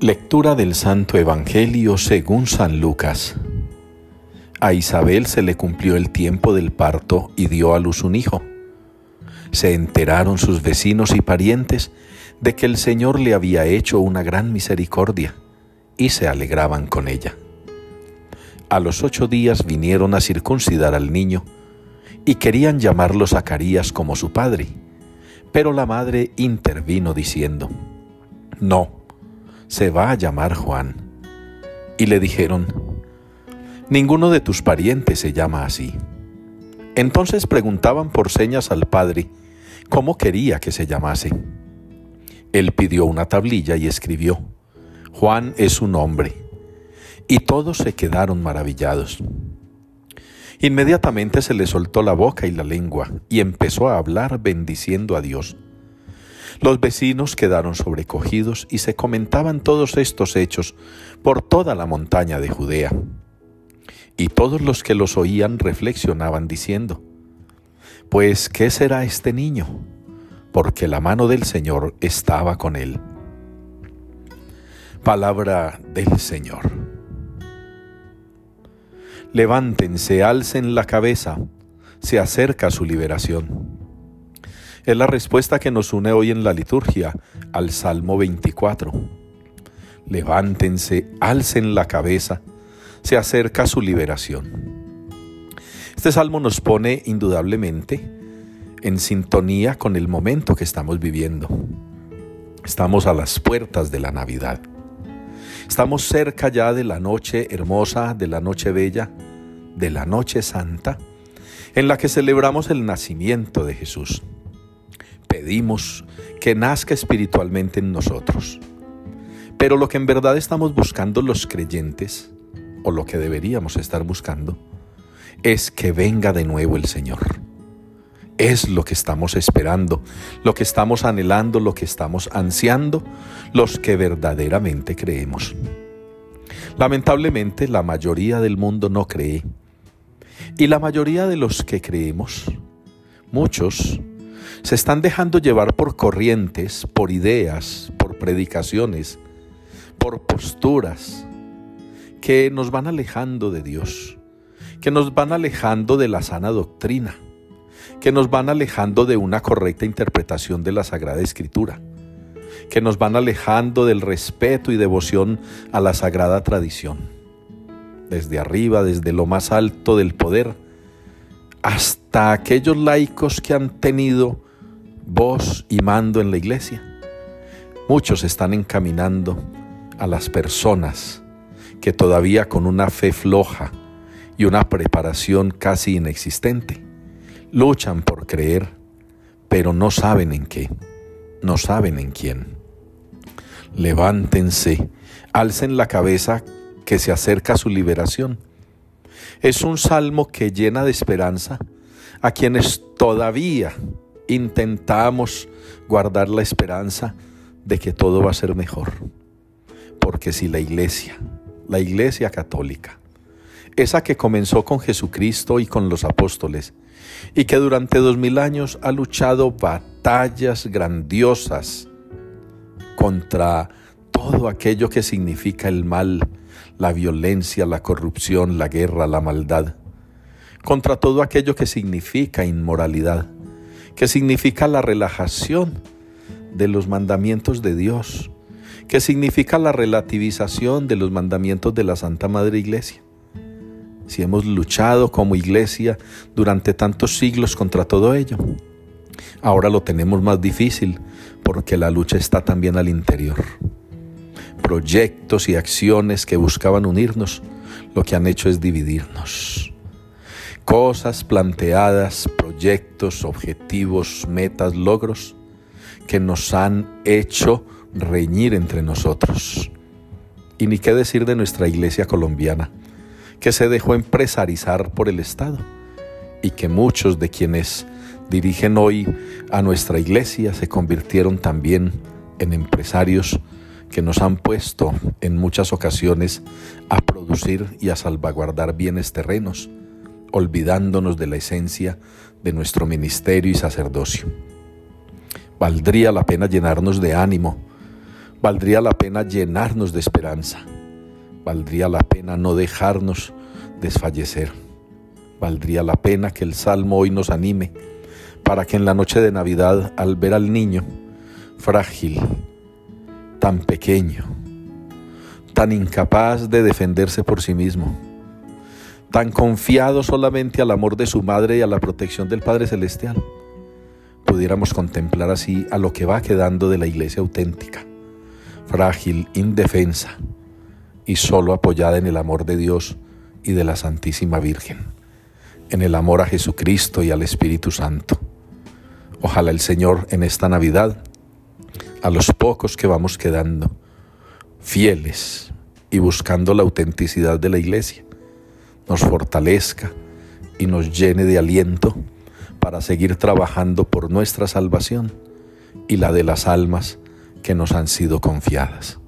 Lectura del Santo Evangelio según San Lucas. A Isabel se le cumplió el tiempo del parto y dio a luz un hijo. Se enteraron sus vecinos y parientes de que el Señor le había hecho una gran misericordia y se alegraban con ella. A los ocho días vinieron a circuncidar al niño y querían llamarlo Zacarías como su padre, pero la madre intervino diciendo, No, se va a llamar Juan. Y le dijeron, Ninguno de tus parientes se llama así. Entonces preguntaban por señas al padre cómo quería que se llamase. Él pidió una tablilla y escribió, Juan es su nombre. Y todos se quedaron maravillados. Inmediatamente se le soltó la boca y la lengua y empezó a hablar bendiciendo a Dios. Los vecinos quedaron sobrecogidos y se comentaban todos estos hechos por toda la montaña de Judea. Y todos los que los oían reflexionaban diciendo, Pues, ¿qué será este niño? Porque la mano del Señor estaba con él. Palabra del Señor. Levántense, alcen la cabeza, se acerca su liberación. Es la respuesta que nos une hoy en la liturgia al Salmo 24. Levántense, alcen la cabeza, se acerca su liberación. Este salmo nos pone indudablemente en sintonía con el momento que estamos viviendo. Estamos a las puertas de la Navidad. Estamos cerca ya de la noche hermosa, de la noche bella, de la noche santa, en la que celebramos el nacimiento de Jesús pedimos que nazca espiritualmente en nosotros. Pero lo que en verdad estamos buscando los creyentes, o lo que deberíamos estar buscando, es que venga de nuevo el Señor. Es lo que estamos esperando, lo que estamos anhelando, lo que estamos ansiando, los que verdaderamente creemos. Lamentablemente la mayoría del mundo no cree. Y la mayoría de los que creemos, muchos, se están dejando llevar por corrientes, por ideas, por predicaciones, por posturas que nos van alejando de Dios, que nos van alejando de la sana doctrina, que nos van alejando de una correcta interpretación de la Sagrada Escritura, que nos van alejando del respeto y devoción a la sagrada tradición. Desde arriba, desde lo más alto del poder, hasta aquellos laicos que han tenido voz y mando en la iglesia. Muchos están encaminando a las personas que todavía con una fe floja y una preparación casi inexistente luchan por creer, pero no saben en qué, no saben en quién. Levántense, alcen la cabeza que se acerca su liberación. Es un salmo que llena de esperanza a quienes todavía intentamos guardar la esperanza de que todo va a ser mejor. Porque si la iglesia, la iglesia católica, esa que comenzó con Jesucristo y con los apóstoles, y que durante dos mil años ha luchado batallas grandiosas contra todo aquello que significa el mal, la violencia, la corrupción, la guerra, la maldad, contra todo aquello que significa inmoralidad que significa la relajación de los mandamientos de Dios, que significa la relativización de los mandamientos de la Santa Madre Iglesia. Si hemos luchado como iglesia durante tantos siglos contra todo ello, ahora lo tenemos más difícil porque la lucha está también al interior. Proyectos y acciones que buscaban unirnos, lo que han hecho es dividirnos cosas planteadas, proyectos, objetivos, metas, logros que nos han hecho reñir entre nosotros. Y ni qué decir de nuestra iglesia colombiana, que se dejó empresarizar por el Estado y que muchos de quienes dirigen hoy a nuestra iglesia se convirtieron también en empresarios que nos han puesto en muchas ocasiones a producir y a salvaguardar bienes terrenos olvidándonos de la esencia de nuestro ministerio y sacerdocio. Valdría la pena llenarnos de ánimo Valdría la pena llenarnos de esperanza. Valdría la pena no dejarnos desfallecer. Valdría la pena que el Salmo hoy nos anime para que en la noche de Navidad, al ver al niño frágil, tan pequeño, tan incapaz de defenderse por sí mismo, tan confiado solamente al amor de su madre y a la protección del Padre Celestial, pudiéramos contemplar así a lo que va quedando de la iglesia auténtica, frágil, indefensa y solo apoyada en el amor de Dios y de la Santísima Virgen, en el amor a Jesucristo y al Espíritu Santo. Ojalá el Señor en esta Navidad, a los pocos que vamos quedando, fieles y buscando la autenticidad de la iglesia, nos fortalezca y nos llene de aliento para seguir trabajando por nuestra salvación y la de las almas que nos han sido confiadas.